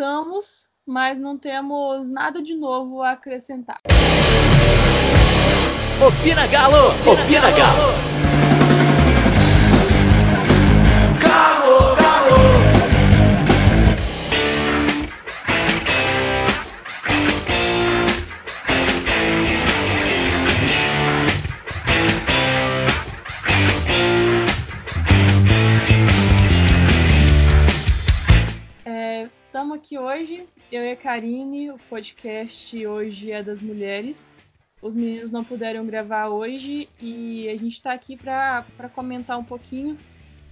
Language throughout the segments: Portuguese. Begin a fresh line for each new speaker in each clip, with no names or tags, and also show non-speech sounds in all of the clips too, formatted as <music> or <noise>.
voltamos, mas não temos nada de novo a acrescentar.
Opina Galo! Opina Galo!
Estamos aqui hoje, eu e a Karine, o podcast hoje é das mulheres. Os meninos não puderam gravar hoje e a gente está aqui para comentar um pouquinho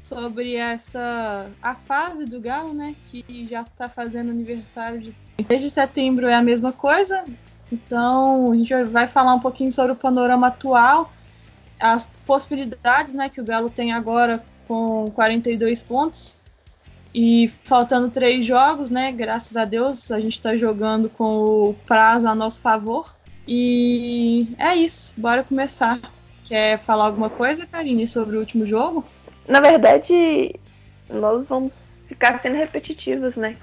sobre essa a fase do Galo, né, que já está fazendo aniversário de desde setembro é a mesma coisa. Então a gente vai falar um pouquinho sobre o panorama atual, as possibilidades, né, que o Galo tem agora com 42 pontos e faltando três jogos, né? Graças a Deus, a gente está jogando com o prazo a nosso favor. E é isso, bora começar. Quer falar alguma coisa, Karine, sobre o último jogo?
Na verdade, nós vamos ficar sendo repetitivos, né?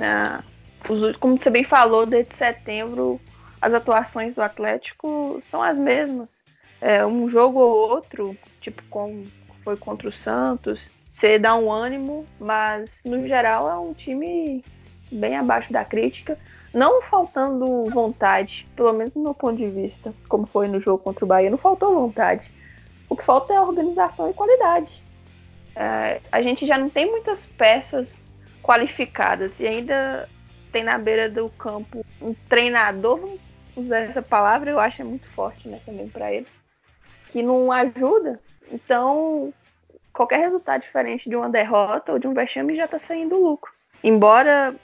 Ah, os, como você bem falou, desde setembro, as atuações do Atlético são as mesmas. É, um jogo ou outro, tipo como foi contra o Santos, você dá um ânimo, mas no geral é um time bem abaixo da crítica, não faltando vontade, pelo menos do meu ponto de vista, como foi no jogo contra o Bahia, não faltou vontade. O que falta é organização e qualidade. É, a gente já não tem muitas peças qualificadas e ainda tem na beira do campo um treinador, vamos usar essa palavra, eu acho é muito forte né, também para ele, que não ajuda. Então, qualquer resultado diferente de uma derrota ou de um vexame já está saindo lucro. Embora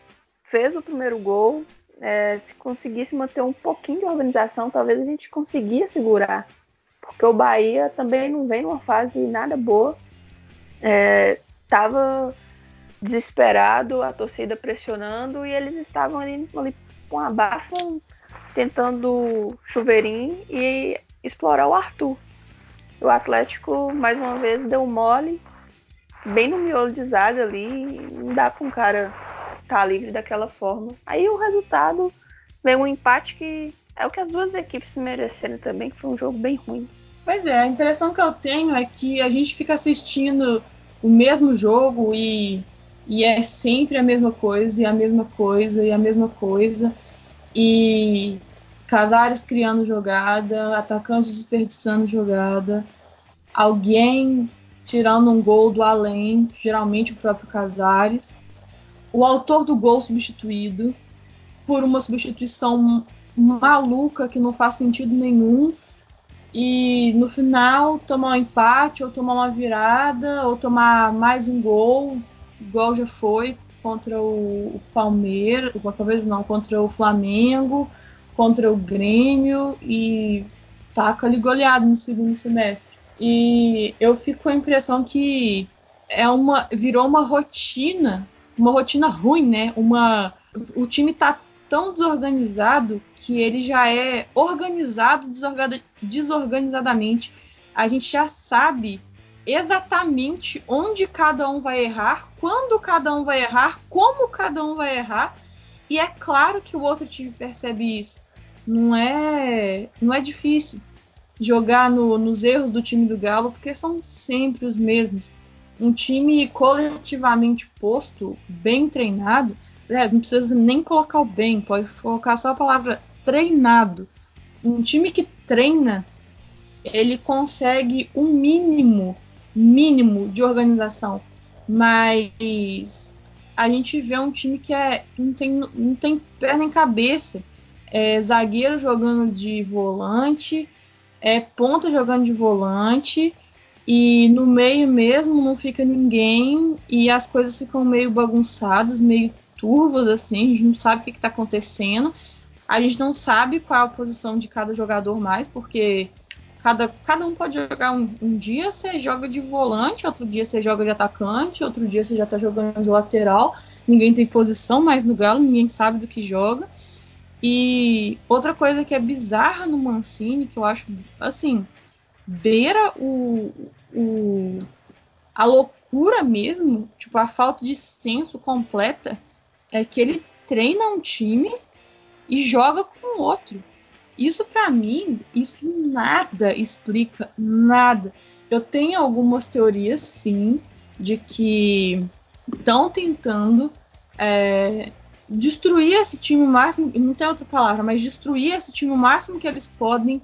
fez o primeiro gol, é, se conseguisse manter um pouquinho de organização, talvez a gente conseguia segurar. Porque o Bahia também não vem numa fase nada boa. Estava é, desesperado, a torcida pressionando e eles estavam ali, ali com a bafa tentando chuveirinho e explorar o Arthur. O Atlético, mais uma vez, deu mole, bem no miolo de zaga ali. Não dá para um cara estar tá livre daquela forma. Aí o resultado veio um empate que é o que as duas equipes mereceram também, que foi um jogo bem ruim.
Pois é, a impressão que eu tenho é que a gente fica assistindo o mesmo jogo e, e é sempre a mesma coisa, e a mesma coisa, e a mesma coisa. E Casares criando jogada, atacantes desperdiçando jogada, alguém tirando um gol do além, geralmente o próprio Casares, o autor do gol substituído por uma substituição maluca que não faz sentido nenhum e no final tomar um empate ou tomar uma virada ou tomar mais um gol, igual já foi contra o Palmeiras, o Palmeiras não, contra o Flamengo contra o Grêmio e taca ali goleado no segundo semestre. E eu fico com a impressão que é uma virou uma rotina, uma rotina ruim, né? Uma o time tá tão desorganizado que ele já é organizado desorganizadamente. A gente já sabe exatamente onde cada um vai errar, quando cada um vai errar, como cada um vai errar. E é claro que o outro time percebe isso não é, não é difícil jogar no, nos erros do time do Galo, porque são sempre os mesmos. Um time coletivamente posto, bem treinado, aliás, não precisa nem colocar o bem, pode colocar só a palavra treinado. Um time que treina, ele consegue o um mínimo, mínimo de organização, mas a gente vê um time que é, não, tem, não tem pé nem cabeça é, zagueiro jogando de volante, é, ponta jogando de volante, e no meio mesmo não fica ninguém, e as coisas ficam meio bagunçadas, meio turvas, assim, a gente não sabe o que está acontecendo. A gente não sabe qual a posição de cada jogador mais, porque cada, cada um pode jogar um, um, dia você joga de volante, outro dia você joga de atacante, outro dia você já está jogando de lateral. Ninguém tem posição mais no Galo, ninguém sabe do que joga. E outra coisa que é bizarra no Mancini, que eu acho, assim, beira o, o, a loucura mesmo, tipo, a falta de senso completa, é que ele treina um time e joga com outro. Isso para mim, isso nada explica nada. Eu tenho algumas teorias, sim, de que estão tentando é, destruir esse time o máximo, não tem outra palavra, mas destruir esse time o máximo que eles podem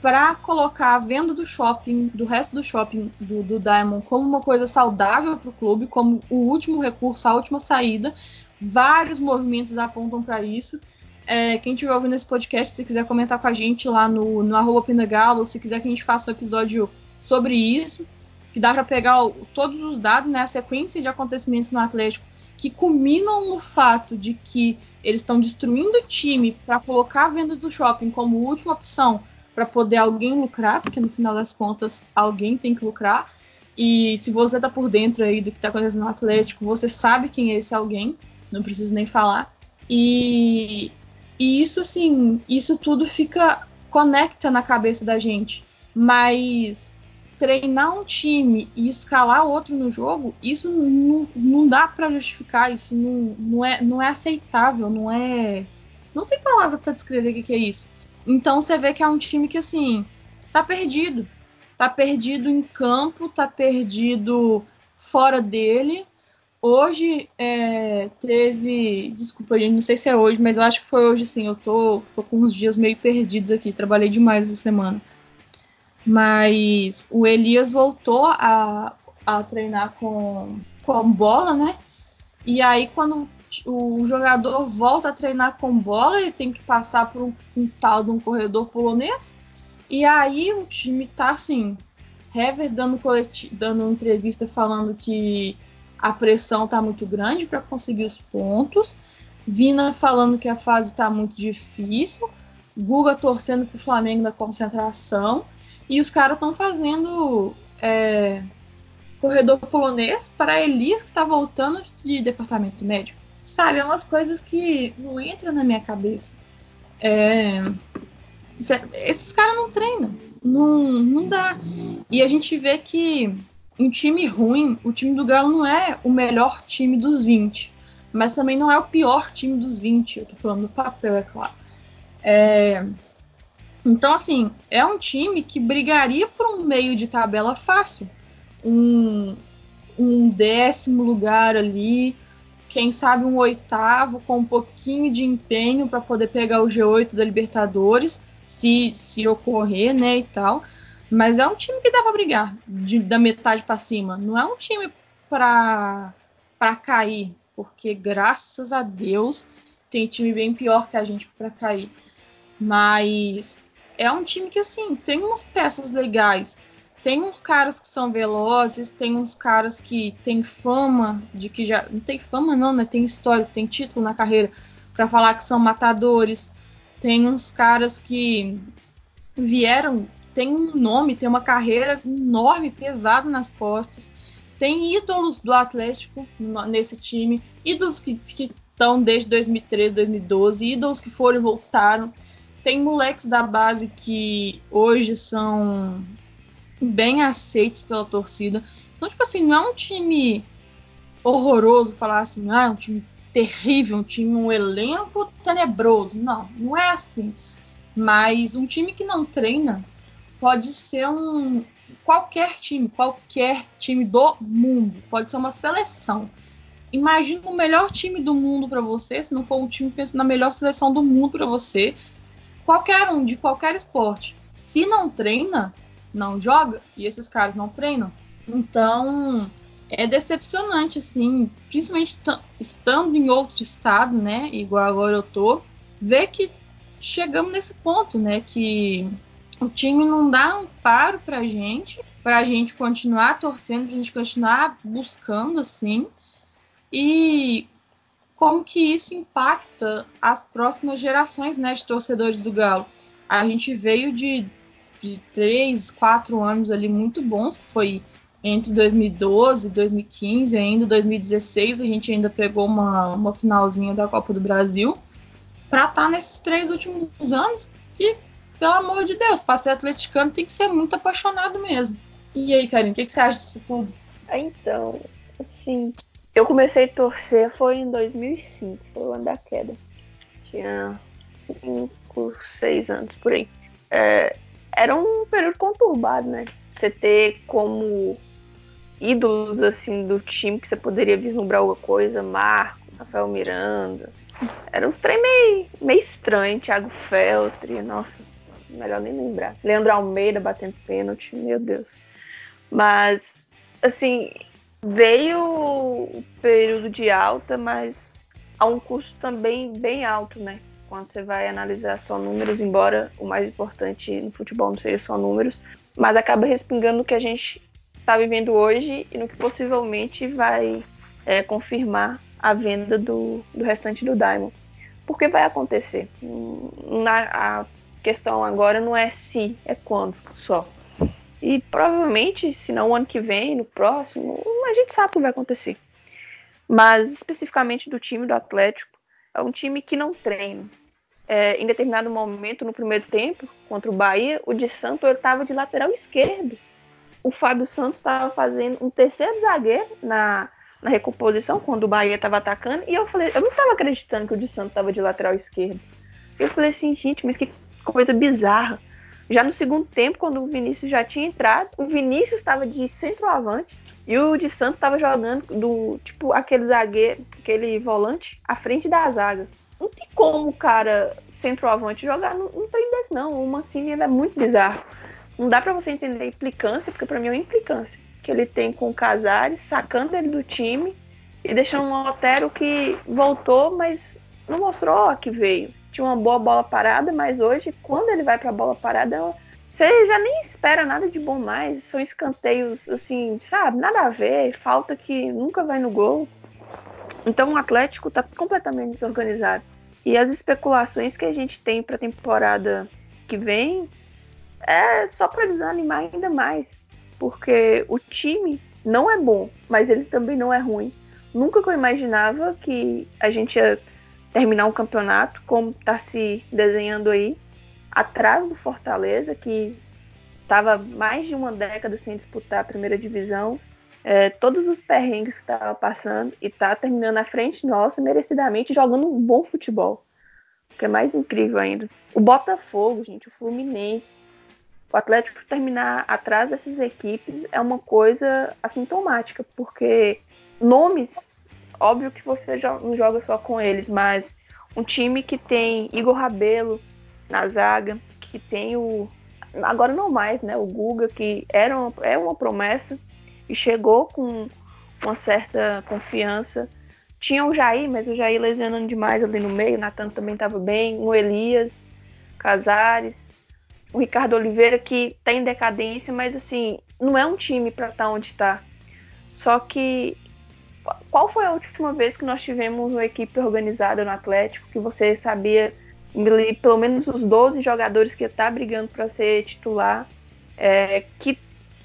para colocar a venda do shopping, do resto do shopping do, do Diamond como uma coisa saudável para o clube, como o último recurso, a última saída. Vários movimentos apontam para isso. É, quem estiver ouvindo esse podcast, se quiser comentar com a gente lá no, no arroba se quiser que a gente faça um episódio sobre isso, que dá para pegar o, todos os dados, né, a sequência de acontecimentos no Atlético que culminam no fato de que eles estão destruindo o time para colocar a venda do shopping como última opção para poder alguém lucrar, porque no final das contas alguém tem que lucrar. E se você tá por dentro aí do que tá acontecendo no Atlético, você sabe quem é esse alguém, não preciso nem falar. E, e isso assim, isso tudo fica conecta na cabeça da gente. Mas treinar um time e escalar outro no jogo, isso não, não dá para justificar, isso não, não, é, não é aceitável, não é. Não tem palavra para descrever o que, que é isso. Então você vê que é um time que assim tá perdido. Tá perdido em campo, tá perdido fora dele. Hoje é, teve. Desculpa, gente, não sei se é hoje, mas eu acho que foi hoje sim. Eu tô, tô com uns dias meio perdidos aqui. Trabalhei demais essa semana. Mas o Elias voltou a, a treinar com, com bola, né? E aí, quando o jogador volta a treinar com bola, ele tem que passar por um, um tal de um corredor polonês. E aí o time tá assim, Hever dando, dando entrevista falando que a pressão tá muito grande para conseguir os pontos. Vina falando que a fase tá muito difícil. Guga torcendo pro Flamengo na concentração. E os caras estão fazendo é, corredor polonês para Elias, que está voltando de departamento médico. Sabe, é umas coisas que não entram na minha cabeça. É, esses caras não treinam. Não, não dá. E a gente vê que um time ruim, o time do Galo não é o melhor time dos 20. Mas também não é o pior time dos 20. Eu tô falando do papel, é claro. É, então, assim, é um time que brigaria por um meio de tabela fácil. Um, um décimo lugar ali, quem sabe um oitavo com um pouquinho de empenho para poder pegar o G8 da Libertadores, se, se ocorrer, né, e tal. Mas é um time que dá para brigar de, da metade para cima. Não é um time para cair, porque graças a Deus tem time bem pior que a gente para cair. Mas é um time que, assim, tem umas peças legais. Tem uns caras que são velozes, tem uns caras que têm fama de que já. Não tem fama, não, né? Tem história, tem título na carreira para falar que são matadores. Tem uns caras que vieram, tem um nome, tem uma carreira enorme, pesada nas costas. Tem ídolos do Atlético nesse time, ídolos que estão desde 2013, 2012, ídolos que foram e voltaram tem moleques da base que hoje são bem aceitos pela torcida. Então, tipo assim, não é um time horroroso falar assim, ah, é um time terrível, um time, um elenco tenebroso. Não, não é assim. Mas um time que não treina pode ser um qualquer time, qualquer time do mundo, pode ser uma seleção. Imagina o melhor time do mundo para você, se não for um time pensando na melhor seleção do mundo para você qualquer um de qualquer esporte, se não treina, não joga, e esses caras não treinam. Então, é decepcionante, assim, principalmente estando em outro estado, né, igual agora eu tô, ver que chegamos nesse ponto, né, que o time não dá amparo pra gente, pra gente continuar torcendo, pra gente continuar buscando, assim, e como que isso impacta as próximas gerações né, de torcedores do Galo. A gente veio de, de três, quatro anos ali muito bons, que foi entre 2012 e 2015, ainda 2016 a gente ainda pegou uma, uma finalzinha da Copa do Brasil, para estar tá nesses três últimos anos que, pelo amor de Deus, para ser atleticano tem que ser muito apaixonado mesmo. E aí, Karim, o que, que, você acha disso tudo?
Então, assim, Eu comecei a torcer foi em 2005, foi o ano da queda. Tinha 5, 6 anos por aí. É, era um período conturbado, né? Você ter como ídolos assim do time que você poderia vislumbrar alguma coisa, Marco, Rafael Miranda. Era uns trem meio, meio estranho, Thiago Feltri, nossa, melhor nem lembrar. Leandro Almeida batendo pênalti, meu Deus. Mas, assim, veio o período de alta, mas a um custo também bem alto, né? Quando você vai analisar só números, embora o mais importante no futebol não seja só números, mas acaba respingando o que a gente está vivendo hoje e no que possivelmente vai é, confirmar a venda do, do restante do Diamond. Porque vai acontecer. Na, a questão agora não é se, é quando só. E provavelmente, se não o ano que vem, no próximo, a gente sabe o que vai acontecer. Mas especificamente do time do Atlético, é um time que não treina. É, em determinado momento, no primeiro tempo, contra o Bahia, o de Santo estava de lateral esquerdo. O Fábio Santos estava fazendo um terceiro zagueiro na, na recomposição, quando o Bahia estava atacando, e eu falei, eu não estava acreditando que o de Santos estava de lateral esquerdo. Eu falei assim, gente, mas que coisa bizarra. Já no segundo tempo, quando o Vinícius já tinha entrado, o Vinícius estava de centroavante e o de Santos estava jogando do tipo aquele zagueiro, aquele volante à frente da zaga. Não tem como o cara centroavante jogar num trem desse, não. O Mancini é muito bizarro. Não dá para você entender a implicância, porque para mim é uma implicância que ele tem com o Casares, sacando ele do time e deixando um Otero que voltou, mas não mostrou que veio. Tinha uma boa bola parada, mas hoje, quando ele vai para a bola parada, você já nem espera nada de bom mais. São escanteios, assim, sabe? Nada a ver, falta que nunca vai no gol. Então o Atlético está completamente desorganizado. E as especulações que a gente tem para temporada que vem é só para desanimar ainda mais porque o time não é bom, mas ele também não é ruim. Nunca que eu imaginava que a gente ia terminar um campeonato como está se desenhando aí, atrás do Fortaleza, que estava mais de uma década sem disputar a primeira divisão, é, todos os perrengues que estava passando e está terminando à frente nossa, merecidamente, jogando um bom futebol. O que é mais incrível ainda. O Botafogo, gente, o Fluminense, o Atlético terminar atrás dessas equipes é uma coisa assintomática, porque nomes, óbvio que você não joga só com eles, mas um time que tem Igor Rabelo na zaga, que tem o. Agora não mais, né? O Guga, que era uma, é uma promessa e chegou com uma certa confiança. Tinha o Jair, mas o Jair lesionando demais ali no meio. O Natan também estava bem. O Elias, Casares o Ricardo Oliveira que tá em decadência, mas assim, não é um time para estar tá onde está. Só que qual foi a última vez que nós tivemos uma equipe organizada no Atlético que você sabia pelo menos os 12 jogadores que está brigando para ser titular, é, que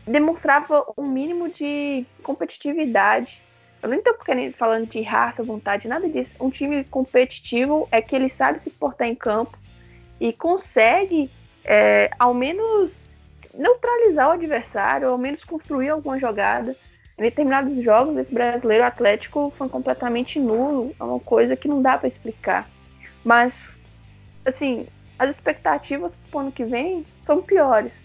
demonstrava um mínimo de competitividade. Eu nem estou falando de raça, vontade, nada disso. Um time competitivo é que ele sabe se portar em campo e consegue é, ao menos neutralizar o adversário, ao menos construir alguma jogada. Em determinados jogos, esse brasileiro Atlético foi completamente nulo, é uma coisa que não dá para explicar. Mas, assim, as expectativas para o ano que vem são piores.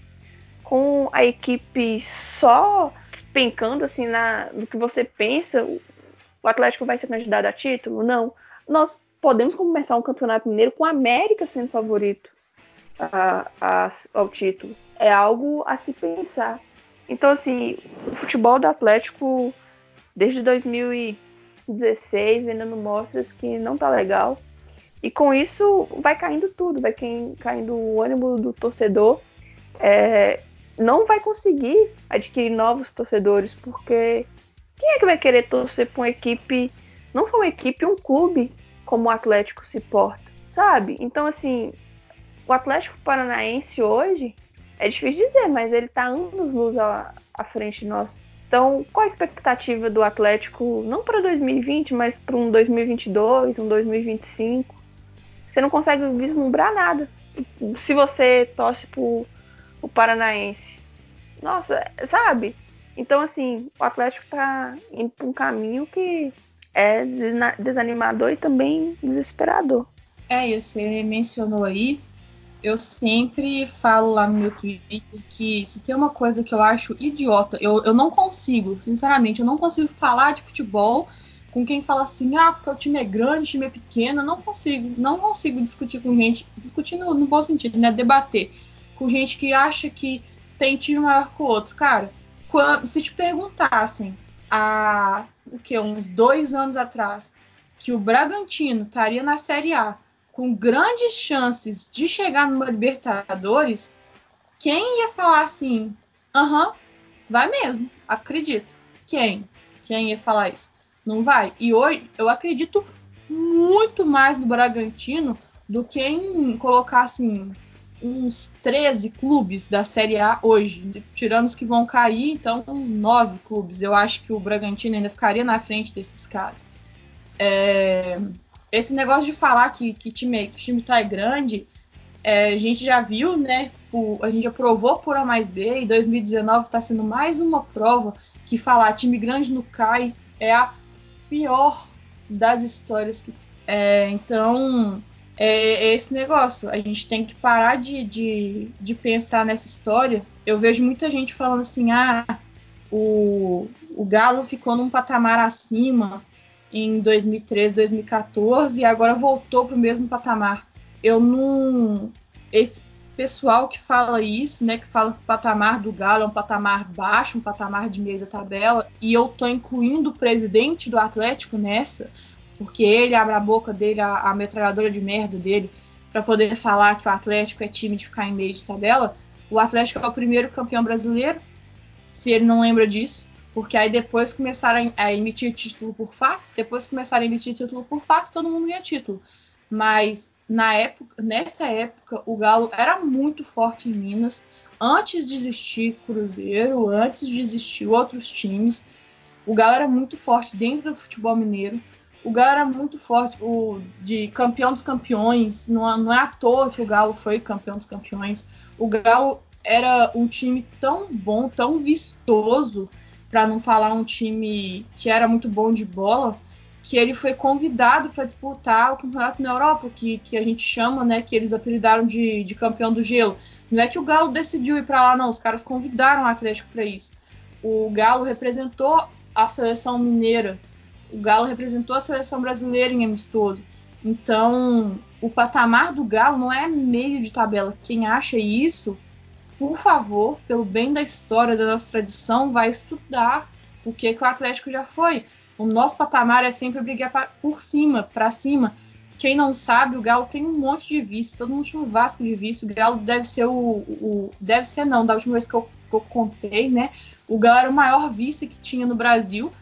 Com a equipe só pencando assim na, no que você pensa, o Atlético vai ser candidato a título? Não. Nós podemos começar um campeonato mineiro com a América sendo favorito a, a, ao título. É algo a se pensar. Então, assim, o futebol do Atlético, desde 2016, ainda não mostra que não tá legal. E com isso vai caindo tudo, vai caindo o ânimo do torcedor. É, não vai conseguir adquirir novos torcedores, porque quem é que vai querer torcer para uma equipe, não só uma equipe, um clube como o Atlético se porta, sabe? Então, assim, o Atlético Paranaense hoje, é difícil dizer, mas ele está anos luz à, à frente de nós. Então, qual a expectativa do Atlético, não para 2020, mas para um 2022, um 2025? Você não consegue vislumbrar nada. Se você torce pro o Paranaense. Nossa, sabe? Então, assim, o Atlético tá indo pra um caminho que é desanimador e também desesperador.
É isso, você mencionou aí. Eu sempre falo lá no meu Twitter que se tem uma coisa que eu acho idiota, eu, eu não consigo, sinceramente, eu não consigo falar de futebol com quem fala assim, ah, porque o time é grande, o time é pequeno, eu não consigo, não consigo discutir com gente, discutir no, no bom sentido, né, debater com gente que acha que tem time maior que o outro. Cara, quando, se te perguntassem há o que, uns dois anos atrás que o Bragantino estaria na Série A com grandes chances de chegar numa Libertadores, quem ia falar assim, aham, uh -huh, vai mesmo, acredito. Quem? Quem ia falar isso? Não vai. E hoje eu acredito muito mais no Bragantino do que em colocar assim uns 13 clubes da Série A hoje, tirando os que vão cair, então uns 9 clubes. Eu acho que o Bragantino ainda ficaria na frente desses caras. É, esse negócio de falar que, que, time, que o time tá grande, é, a gente já viu, né? O, a gente já provou por A mais B, e 2019 está sendo mais uma prova que falar time grande no cai é a pior das histórias que. É, então, é, é, esse negócio. A gente tem que parar de, de, de pensar nessa história. Eu vejo muita gente falando assim: ah, o, o Galo ficou num patamar acima em 2013, 2014 e agora voltou para o mesmo patamar. Eu não. Esse pessoal que fala isso, né, que fala que o patamar do Galo é um patamar baixo, um patamar de meio da tabela, e eu tô incluindo o presidente do Atlético nessa, porque ele abre a boca dele, a, a metralhadora de merda dele, para poder falar que o Atlético é time de ficar em meio de tabela. O Atlético é o primeiro campeão brasileiro, se ele não lembra disso, porque aí depois começaram a emitir título por fax, depois começaram a emitir título por fax, todo mundo ganha título. Mas na época, nessa época, o Galo era muito forte em Minas, antes de existir Cruzeiro, antes de existir outros times. O Galo era muito forte dentro do futebol mineiro o Galo era muito forte, o de campeão dos campeões. Não, não é à toa que o Galo foi campeão dos campeões. O Galo era um time tão bom, tão vistoso, para não falar um time que era muito bom de bola, que ele foi convidado para disputar o campeonato na Europa, que, que a gente chama, né, que eles apelidaram de, de campeão do gelo. Não é que o Galo decidiu ir para lá, não, os caras convidaram o Atlético para isso. O Galo representou a seleção mineira o Galo representou a seleção brasileira em amistoso. Então, o patamar do Galo não é meio de tabela. Quem acha isso, por favor, pelo bem da história, da nossa tradição, vai estudar o que, que o Atlético já foi. O nosso patamar é sempre brigar pra, por cima, para cima. Quem não sabe, o Galo tem um monte de vício, todo mundo chama o Vasco de vício. O Galo deve ser o, o. deve ser não, da última vez que eu, que eu contei, né? O Galo era o maior vice que tinha no Brasil.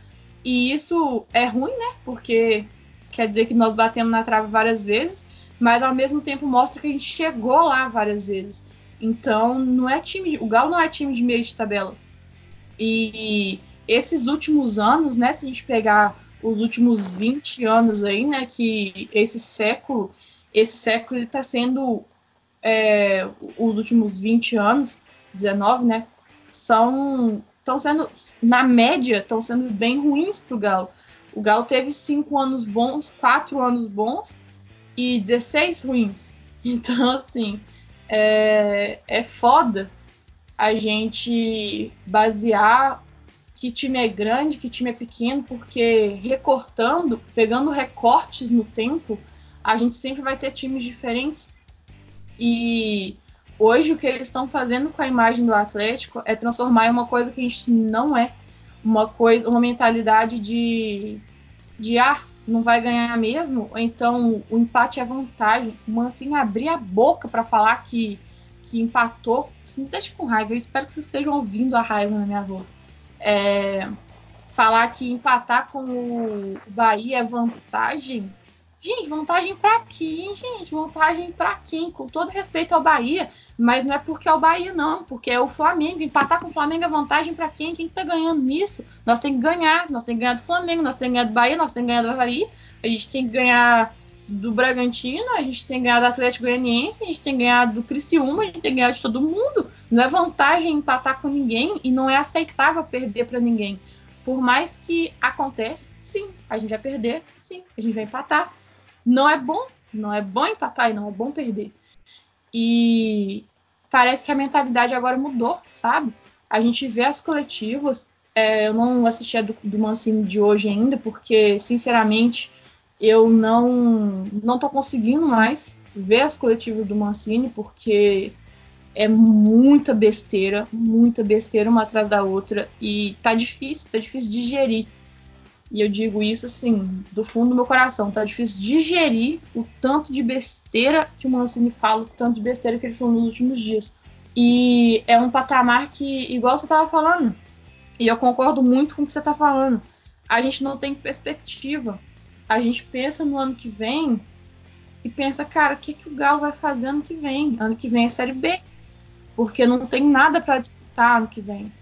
E isso é ruim, né? Porque quer dizer que nós batemos na trave várias vezes, mas ao mesmo tempo mostra que a gente chegou lá várias vezes. Então, não é time, de, o Galo não é time de meio de tabela. E esses últimos anos, né, se a gente pegar os últimos 20 anos aí, né, que esse século, esse século ele tá sendo é, os últimos 20 anos, 19, né, são estão sendo na média, estão sendo bem ruins para o Galo. O Galo teve cinco anos bons, quatro anos bons e 16 ruins. <laughs> Então, assim, é, é foda a gente basear que time é grande, que time é pequeno, porque recortando, pegando recortes no tempo, a gente sempre vai ter times diferentes. E Hoje o que eles estão fazendo com a imagem do Atlético é transformar em uma coisa que a gente não é, uma coisa, uma mentalidade de de ah, não vai ganhar mesmo, ou então o empate é vantagem. O Mancini abrir a boca para falar que que empatou, isso me deixa com raiva. Eu espero que vocês estejam ouvindo a raiva na minha voz. É, falar que empatar com o Bahia é vantagem Gente, vantagem para quem, gente? Vantagem para quem? Com todo respeito ao Bahia, mas não é porque é o Bahia, não, porque é o Flamengo. Empatar com o Flamengo é vantagem para quem? Quem tá ganhando nisso? Nós temos que ganhar, nós temos que ganhar do Flamengo, nós temos que ganhar do Bahia, nós temos que ganhar do Havaí, a gente tem que ganhar do Bragantino, a gente tem ganhado do Atlético Goianiense, a gente tem ganhado do Criciúma, a gente tem ganhado de todo mundo. Não é vantagem empatar com ninguém e não é aceitável perder para ninguém. Por mais que aconteça, sim, a gente vai perder, sim, a gente vai empatar. Não é bom, não é bom empatar e não é bom perder. E parece que a mentalidade agora mudou, sabe? A gente vê as coletivas. É, eu não assisti a do, do Mancini de hoje ainda, porque, sinceramente, eu não não tô conseguindo mais ver as coletivas do Mancini porque é muita besteira, muita besteira uma atrás da outra e tá difícil, tá difícil digerir. E eu digo isso assim, do fundo do meu coração, tá difícil digerir o tanto de besteira que o Mancini fala, o tanto de besteira que ele falou nos últimos dias. E é um patamar que, igual você tava falando, e eu concordo muito com o que você tá falando, a gente não tem perspectiva a gente pensa no ano que vem e pensa, cara, o que, que o Galo vai fazer ano que vem? Ano que vem é Série B, porque não tem nada para disputar ano que vem.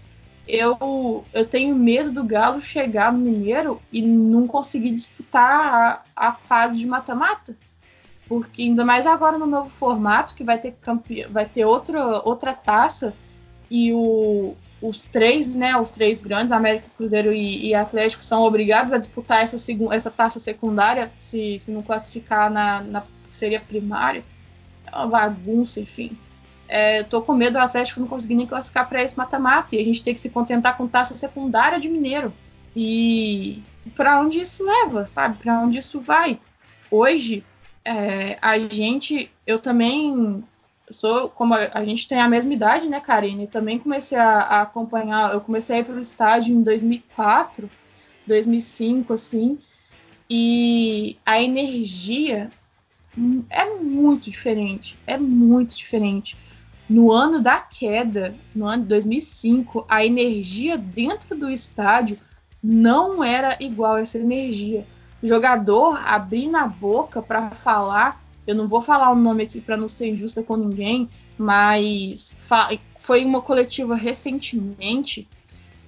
Eu, eu tenho medo do Galo chegar no Mineiro e não conseguir disputar a, a fase de mata-mata. Porque ainda mais agora no novo formato, que vai ter campeão, vai ter outra, outra taça e o, os três, né, os três grandes, América, Cruzeiro e, e, Atlético, são obrigados a disputar essa, essa taça secundária, se, se não classificar na, na seria primária. É uma bagunça, enfim. É, tô com medo do Atlético não conseguir nem classificar para esse mata-mata e a gente ter que se contentar com taça secundária de Mineiro. E para onde isso leva, sabe? Para onde isso vai? Hoje, é, a gente, eu também sou como a, a, gente tem a mesma idade, né, Karine? Também comecei a, a acompanhar, eu comecei a ir para o estádio em 2004, 2005, assim, e a energia é muito diferente, é muito diferente. No ano da queda, no ano de 2005, a energia dentro do estádio não era igual a essa energia. O jogador abrindo a boca para falar eu não vou falar o nome aqui para não ser injusta com ninguém, mas foi uma coletiva recentemente.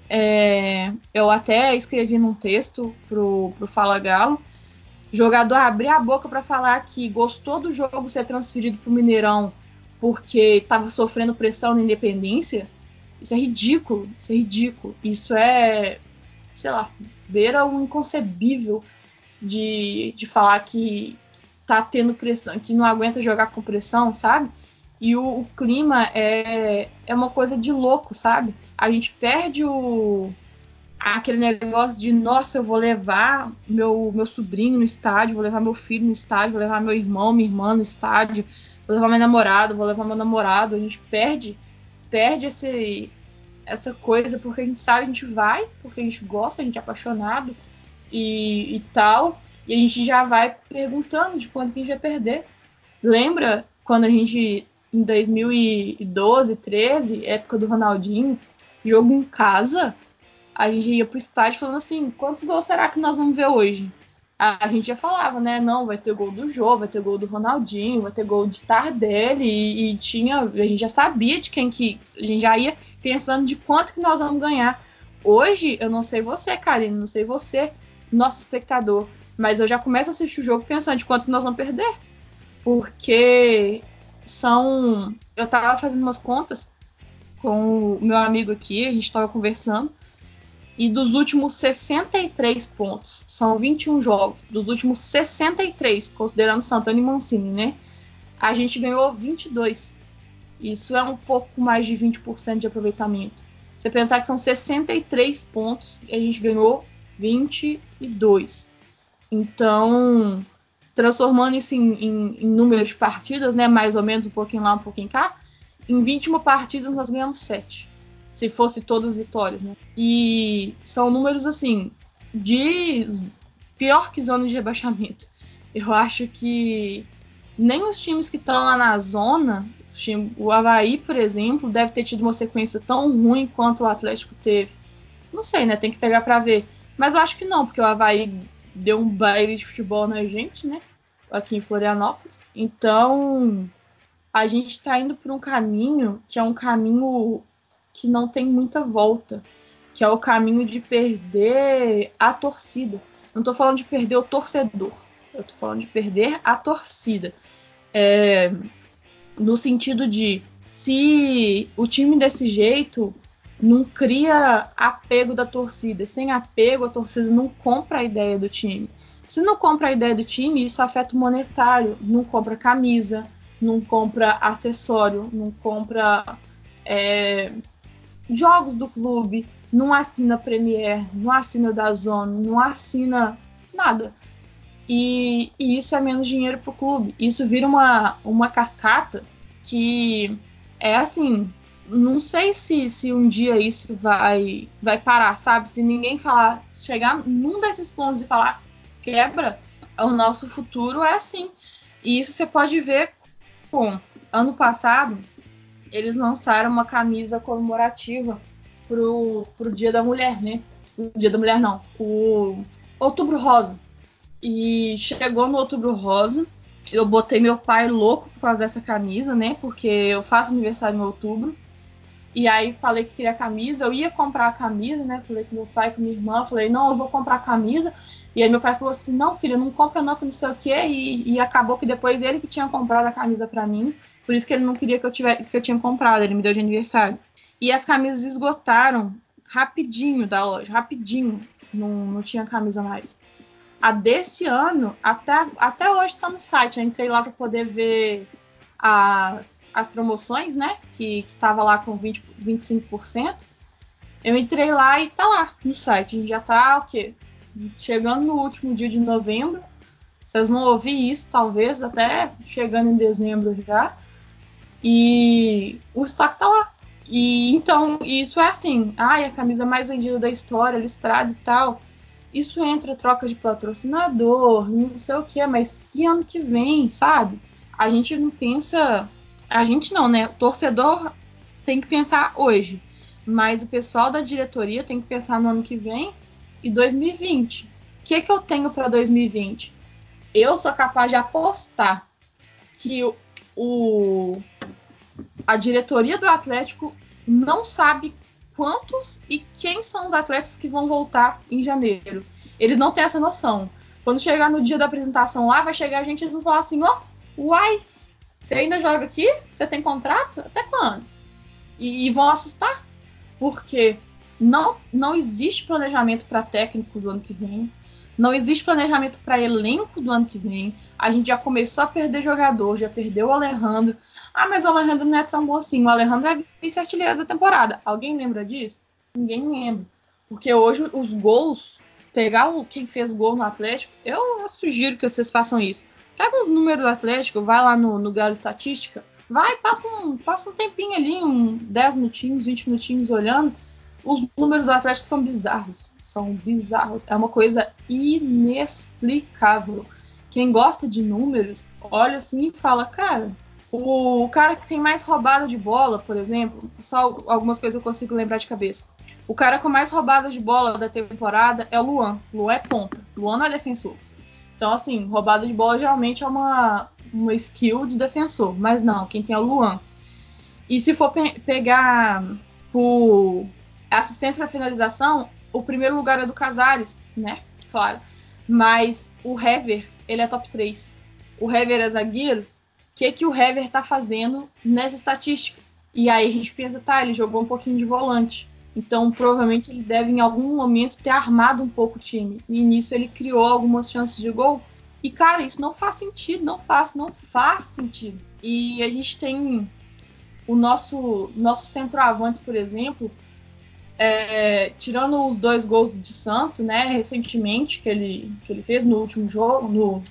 É, eu até escrevi num texto pro, pro Fala Galo. Jogador abrir a boca para falar que gostou do jogo ser transferido pro Mineirão porque estava sofrendo pressão na independência. Isso é ridículo, isso é ridículo. Isso é, sei lá, beira o inconcebível de, de falar que, tá tendo pressão, que não aguenta jogar com pressão, sabe? E o, o, clima é, é uma coisa de louco, sabe? A gente perde o aquele negócio de nossa, eu vou levar meu, meu sobrinho no estádio, vou levar meu filho no estádio, vou levar meu irmão, minha irmã no estádio, vou levar meu namorado, vou levar meu namorado. A gente perde, perde esse, essa coisa porque a gente sabe, a gente vai, porque a gente gosta, a gente é apaixonado e, e tal. E a gente já vai perguntando de quanto que a gente vai perder. Lembra quando a gente, em 2012, 13, época do Ronaldinho, jogo em casa, a gente ia pro estádio falando assim, quantos gols será que nós vamos ver hoje? A, gente já falava, né? Não, vai ter gol do Jô, vai ter gol do Ronaldinho, vai ter gol de Tardelli, e, e tinha. A gente já sabia de quem que. A gente já ia pensando de quanto que nós vamos ganhar. Hoje, eu não sei você, Karine, não sei você, nosso espectador, mas eu já começo a assistir o jogo pensando de quanto nós vamos perder. Porque são. Eu tava fazendo umas contas com o meu amigo aqui, a gente tava conversando. E dos últimos 63 pontos, são 21 jogos, dos últimos 63, considerando Santana e Mancini, né? A gente ganhou 22. Isso é um pouco mais de 20% de aproveitamento. Você pensar que são 63 pontos e a gente ganhou 22. Então, transformando isso em, em, em número de partidas, né, mais ou menos um pouquinho lá, um pouquinho cá, em 21 partidas nós ganhamos 7. Se fosse todas vitórias, né? E são números assim de pior que zona de rebaixamento. Eu acho que nem os times que estão lá na zona, o Havaí, por exemplo, deve ter tido uma sequência tão ruim quanto o Atlético teve. Não sei, né? Tem que pegar para ver. Mas eu acho que não, porque o Havaí deu um baile de futebol na gente, né? Aqui em Florianópolis. Então, a gente está indo por um caminho que é um caminho que não tem muita volta, que é o caminho de perder a torcida. Não estou falando de perder o torcedor, Eu tô falando de perder a torcida. É, no sentido de se o time desse jeito não cria apego da torcida. Sem apego, a torcida não compra a ideia do time. Se não compra a ideia do time, isso afeta o monetário. Não compra camisa, não compra acessório, não compra é, jogos do clube, não assina Premier, não assina da Zona, não assina nada. E, e isso é menos dinheiro para o clube. Isso vira uma, uma cascata que é assim, não sei se, se um dia isso vai, vai parar, sabe? Se ninguém falar, chegar num desses pontos e falar quebra, o nosso futuro é assim. E isso você pode ver com ano passado eles lançaram uma camisa comemorativa pro, pro Dia da Mulher, né? O Dia da Mulher não, o Outubro Rosa. E chegou no Outubro Rosa, eu botei meu pai louco por causa dessa camisa, né? Porque eu faço aniversário em outubro. E aí falei que queria camisa, eu ia comprar a camisa, né? Falei com meu pai, com minha irmã, falei, não, eu vou comprar a camisa. E aí meu pai falou assim, não, filha, não compra não, que não sei o quê. E, e acabou que depois ele que tinha comprado a camisa para mim. Por isso que ele não queria que eu tivesse, que eu tinha comprado, ele me deu de aniversário. E as camisas esgotaram rapidinho da loja, rapidinho. Não, não tinha camisa mais. A desse ano, até, até hoje tá no site. Eu entrei lá para poder ver as as promoções, né? Que, que tava lá com 20, 25%. Eu entrei lá e tá lá no site. A gente já tá o quê? Chegando no último dia de novembro. Vocês vão ouvir isso, talvez, até chegando em dezembro já. E o estoque tá lá. E então, isso é assim, ai, a camisa mais vendida da história, listrada e tal. Isso entra troca de patrocinador, não sei o que, mas e ano que vem, sabe? A gente não pensa a gente não, né? O torcedor tem que pensar hoje, mas o pessoal da diretoria tem que pensar no ano que vem e 2020. O que, que eu tenho para 2020? Eu sou capaz de apostar que o, o, a diretoria do Atlético não sabe quantos e quem são os atletas que vão voltar em janeiro. Eles não têm essa noção. Quando chegar no dia da apresentação lá, vai chegar a gente e eles vão falar assim: ó, oh, uai, você ainda joga aqui? Você tem contrato? Até quando? E, e vão assustar, porque não, não existe planejamento para técnico do ano que vem. Não existe planejamento para elenco do ano que vem. A gente já começou a perder jogador, já perdeu o Alejandro. Ah, mas o Alejandro não é tão bom assim. O Alejandro é vice-artilheiro da temporada. Alguém lembra disso? Ninguém lembra. Porque hoje os gols, pegar quem fez gol no Atlético, eu sugiro que vocês façam isso. Pega os números do Atlético, vai lá no, no Galo Estatística, vai, passa um, passa um tempinho ali, um 10 minutinhos, 20 minutinhos olhando. Os números do Atlético são bizarros. São bizarros. É uma coisa inexplicável. Quem gosta de números, olha assim e fala, cara, o cara que tem mais roubada de bola, por exemplo, só algumas coisas eu consigo lembrar de cabeça. O cara com mais roubada de bola da temporada é o Luan. Luan é ponta. Luan não é defensor. Então, assim, roubada de bola geralmente é uma, uma skill de defensor, mas não, quem tem é o Luan. E se for pe pegar por assistência para finalização, o primeiro lugar é do Casares, né? Claro. Mas o Hever, ele é top 3. O Hever é zagueiro. O que, que o Hever tá fazendo nessa estatística? E aí a gente pensa, tá, ele jogou um pouquinho de volante. Então, provavelmente ele deve em algum momento ter armado um pouco o time. E nisso ele criou algumas chances de gol. E cara, isso não faz sentido, não faz, não faz sentido. E a gente tem o nosso nosso centroavante, por exemplo, é, tirando os dois gols de Santo, né, recentemente que ele que ele fez no último jogo, no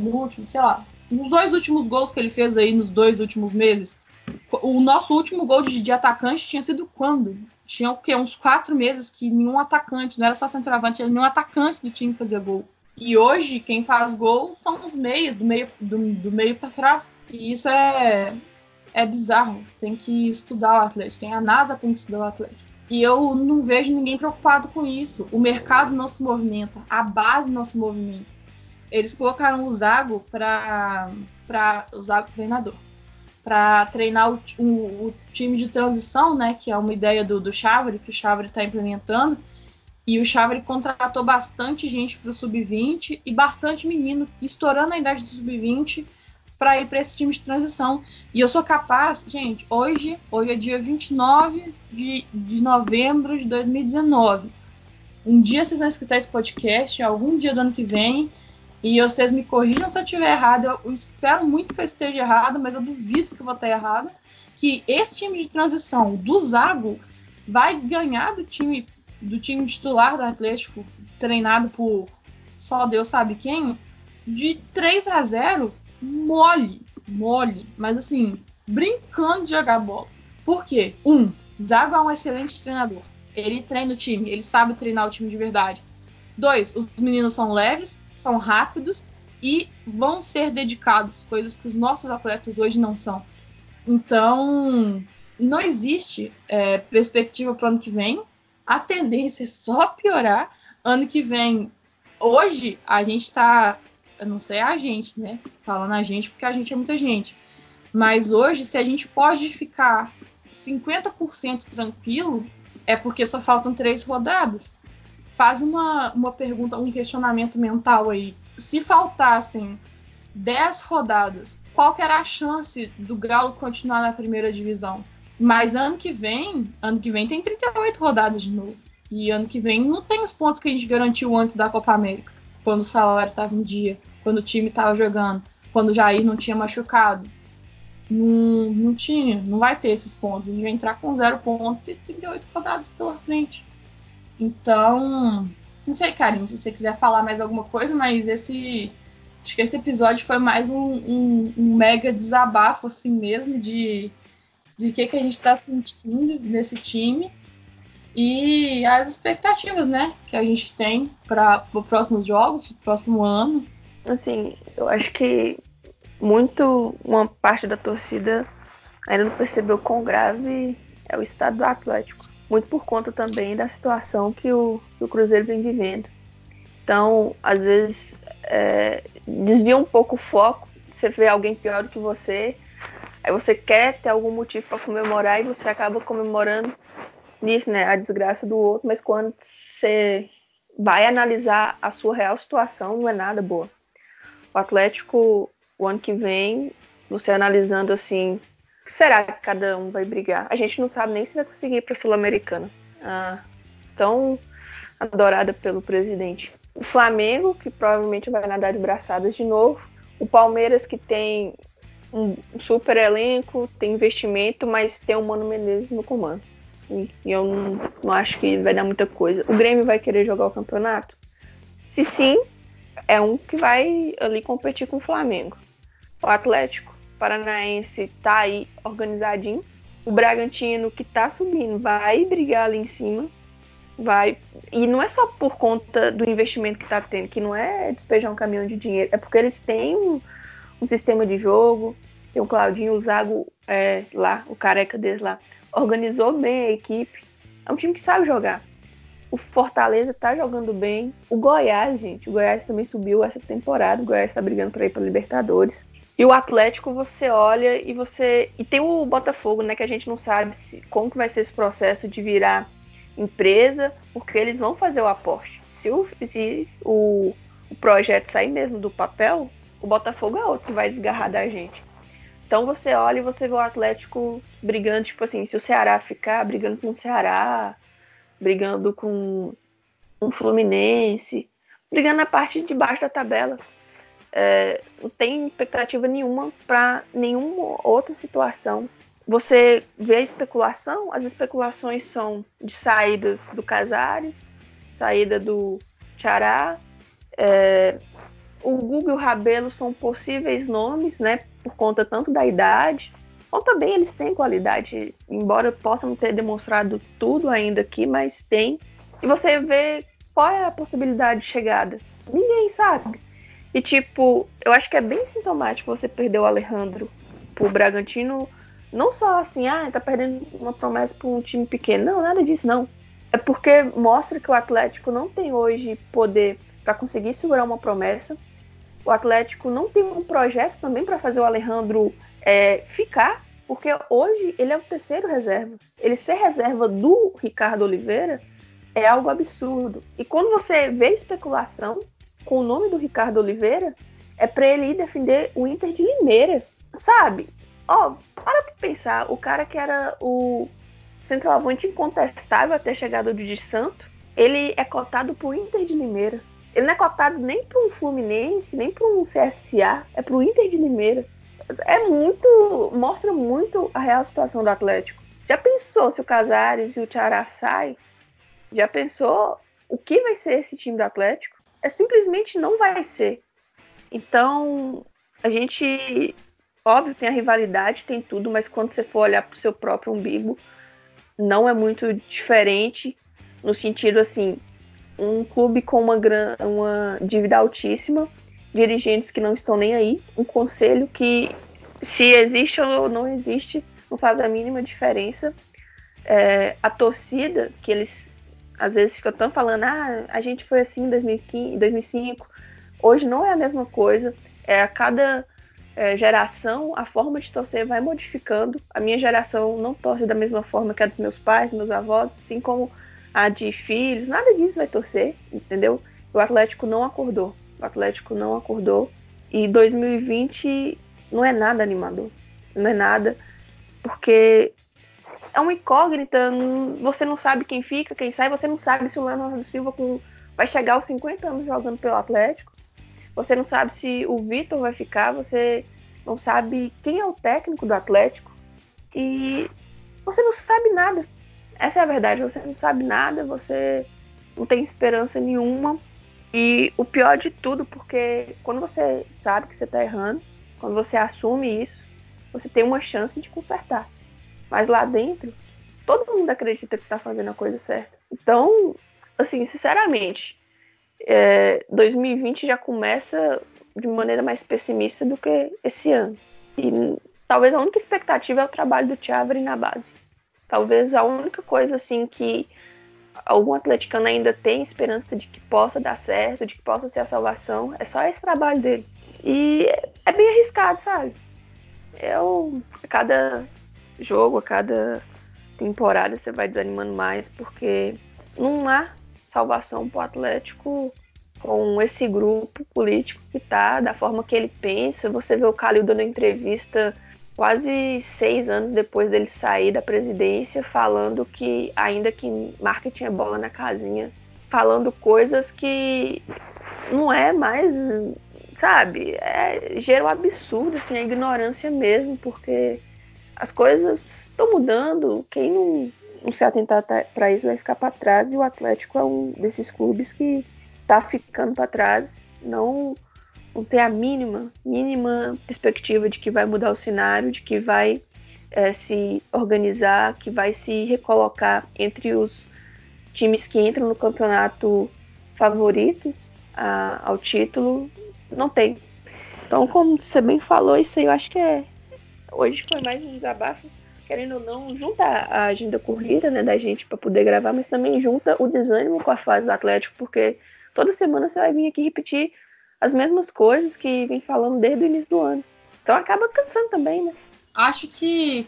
no último, sei lá, nos dois últimos gols que ele fez aí nos dois últimos meses, o nosso último gol de, de atacante tinha sido quando? tinha o quê? Uns quatro meses que nenhum atacante, não era só centroavante, era nenhum atacante do time fazia gol. E hoje quem faz gol são os meios, do meio, do, do meio para trás. E isso é, é bizarro. Tem que estudar o Atlético. Tem a NASA tem que estudar o Atlético. E eu não vejo ninguém preocupado com isso. O mercado não se movimenta, a base não se movimenta. Eles colocaram o Zago para o Zago treinador para treinar o, o, o, time de transição, né, que é uma ideia do, do Chavre, que o Chavre está implementando. E o Chávere contratou bastante gente para o sub-20 e bastante menino, estourando a idade do sub-20 para ir para esse time de transição. E eu sou capaz, gente, hoje, hoje é dia 29 de, de novembro de 2019. Um dia vocês vão escutar esse podcast, algum dia do ano que vem, e vocês me corrijam se eu estiver errado. Eu, espero muito que eu esteja errado, mas eu duvido que eu vou estar errado. Que esse time de transição do Zago vai ganhar do time do time titular do Atlético, treinado por só Deus sabe quem, de 3 a 0 mole, mole, mas assim, brincando de jogar bola. Por quê? Um, Zago é um excelente treinador. Ele treina o time, ele sabe treinar o time de verdade. Dois, os meninos são leves, são rápidos e vão ser dedicados, coisas que os nossos atletas hoje não são. Então, não existe é, perspectiva para o ano que vem. A tendência é só piorar. Ano que vem, hoje, a gente está não sei a gente, né? Falando a gente porque a gente é muita gente. Mas hoje, se a gente pode ficar 50% tranquilo, é porque só faltam três rodadas. Faz uma, uma pergunta, um questionamento mental aí. Se faltassem 10 rodadas, qual que era a chance do Galo continuar na primeira divisão? Mas ano que vem, ano que vem tem 38 rodadas de novo. E ano que vem não tem os pontos que a gente garantiu antes da Copa América, quando o salário estava em dia quando o time estava jogando, quando o Jair não tinha machucado. Não, não tinha, não vai ter esses pontos. A gente vai entrar com zero pontos e 38 rodadas pela frente. Então, não sei, Karim, se você quiser falar mais alguma coisa, mas esse. Acho que esse episódio foi mais um, um, um mega desabafo, assim mesmo, de de que, que a gente está sentindo nesse time e as expectativas, né, que a gente tem para os próximos jogos, para o próximo ano
assim, eu acho que muito uma parte da torcida ainda não percebeu quão grave é o estado do Atlético. Muito por conta também da situação que o, que o Cruzeiro vem vivendo. Então, às vezes, é, desvia um pouco o foco. Você vê alguém pior do que você, aí você quer ter algum motivo para comemorar e você acaba comemorando nisso, né? A desgraça do outro, mas quando você vai analisar a sua real situação, não é nada boa. O Atlético, o ano que vem, você analisando assim, será que cada um vai brigar? A gente não sabe nem se vai conseguir ir para a Sul-Americana. Ah, tão adorada pelo presidente. O Flamengo, que provavelmente vai nadar de braçadas de novo. O Palmeiras, que tem um super elenco, tem investimento, mas tem o Mano Menezes no comando. E, eu não, não acho que vai dar muita coisa. O Grêmio vai querer jogar o campeonato? Se sim, é um que vai ali competir com o Flamengo. O Atlético Paranaense tá aí organizadinho. O Bragantino que tá subindo vai brigar ali em cima. Vai. E não é só por conta do investimento que tá tendo, que não é despejar um caminhão de dinheiro, é porque eles têm um, um sistema de jogo. Tem o Claudinho, o Zago é, lá, o careca deles lá. Organizou bem a equipe. É um time que sabe jogar. O Fortaleza tá jogando bem. O Goiás, gente, o Goiás também subiu essa temporada. O Goiás tá brigando para ir para Libertadores. E o Atlético, você olha e você. E tem o Botafogo, né? Que a gente não sabe se, como que vai ser esse processo de virar empresa, porque eles vão fazer o aporte. Se o, se o, o projeto sair mesmo do papel, o Botafogo é outro que vai desgarrar da gente. Então você olha e você vê o Atlético brigando, tipo assim, se o Ceará ficar brigando com o Ceará, brigando com um Fluminense, brigando na parte de baixo da tabela. É, não tem expectativa nenhuma para nenhuma outra situação. Você vê a especulação, as especulações são de saídas do Casares, saída do Chará, é, o Google e o Rabelo são possíveis nomes, né, por conta tanto da idade ou também eles têm qualidade, embora possam ter demonstrado tudo ainda aqui, mas tem. E você vê qual é a possibilidade de chegada. Ninguém sabe. E tipo, eu acho que é bem sintomático você perder o Alejandro pro Bragantino. Não só assim, ah, tá perdendo uma promessa para um time pequeno. Não, nada disso, não. É porque mostra que o Atlético não tem hoje poder para conseguir segurar uma promessa. O Atlético não tem um projeto também para fazer o Alejandro é, ficar, porque hoje ele é o terceiro reserva. Ele ser reserva do Ricardo Oliveira é algo absurdo. E quando você vê especulação com o nome do Ricardo Oliveira, é para ele ir defender o Inter de Limeira, sabe? Ó, para pra pensar, o cara que era o centroavante incontestável até a chegada do Di Santo, ele é cotado pro Inter de Limeira. Ele não é cotado nem para um Fluminense, nem para um CSA, é para o Inter de Limeira. É muito. mostra muito a real situação do Atlético. Já pensou se o Casares e o Tiará saem? Já pensou o que vai ser esse time do Atlético? É simplesmente não vai ser. Então, a gente, óbvio, tem a rivalidade, tem tudo, mas quando você for olhar para o seu próprio umbigo, não é muito diferente no sentido assim, um clube com uma, gran, uma dívida altíssima, dirigentes que não estão nem aí, um conselho que, se existe ou não existe, não faz a mínima diferença. É, a torcida, que eles às vezes ficam tão falando, ah, a gente foi assim em 2015, 2005, hoje não é a mesma coisa. É, a cada é, geração, a forma de torcer vai modificando. A minha geração não torce da mesma forma que a dos meus pais, meus avós, assim como a de filhos, nada disso vai torcer, entendeu? O Atlético não acordou. O Atlético não acordou. E 2020 não é nada animador. Não é nada. Porque é uma incógnita. Você não sabe quem fica, quem sai. Você não sabe se o Leonardo Silva com, vai chegar aos 50 anos jogando pelo Atlético. Você não sabe se o Vitor vai ficar. Você não sabe quem é o técnico do Atlético. E você não sabe nada. Essa é a verdade, você não sabe nada, você não tem esperança nenhuma. E o pior de tudo, porque quando você sabe que você está errando, quando você assume isso, você tem uma chance de consertar. Mas lá dentro, todo mundo acredita que está fazendo a coisa certa. Então, assim, sinceramente, é, 2020 já começa de maneira mais pessimista do que esse ano. E talvez a única expectativa é o trabalho do Thiago na base. Talvez a única coisa assim que algum atleticano ainda tem esperança de que possa dar certo, de que possa ser a salvação, é só esse trabalho dele. E é bem arriscado, sabe? Eu, a cada jogo, a cada temporada você vai desanimando mais, porque não há salvação para o Atlético com esse grupo político que tá, da forma que ele pensa. Você vê o Calil dando entrevista quase seis anos depois dele sair da presidência, falando que ainda que marketing é bola na casinha, falando coisas que não é mais, sabe, é, gera um absurdo, assim, a ignorância mesmo, porque as coisas estão mudando, quem não, não se atentar para isso vai ficar para trás, e o Atlético é um desses clubes que está ficando para trás, não não ter a mínima, mínima perspectiva de que vai mudar o cenário, de que vai é, se organizar, que vai se recolocar entre os times que entram no campeonato favorito a, ao título, não tem. Então, como você bem falou, isso aí eu acho que é. Hoje foi mais um desabafo, querendo ou não, junta a agenda corrida né, da gente para poder gravar, mas também junta o desânimo com a fase do Atlético, porque toda semana você vai vir aqui repetir as mesmas coisas que vem falando desde o início do ano. Então acaba cansando também, né?
Acho que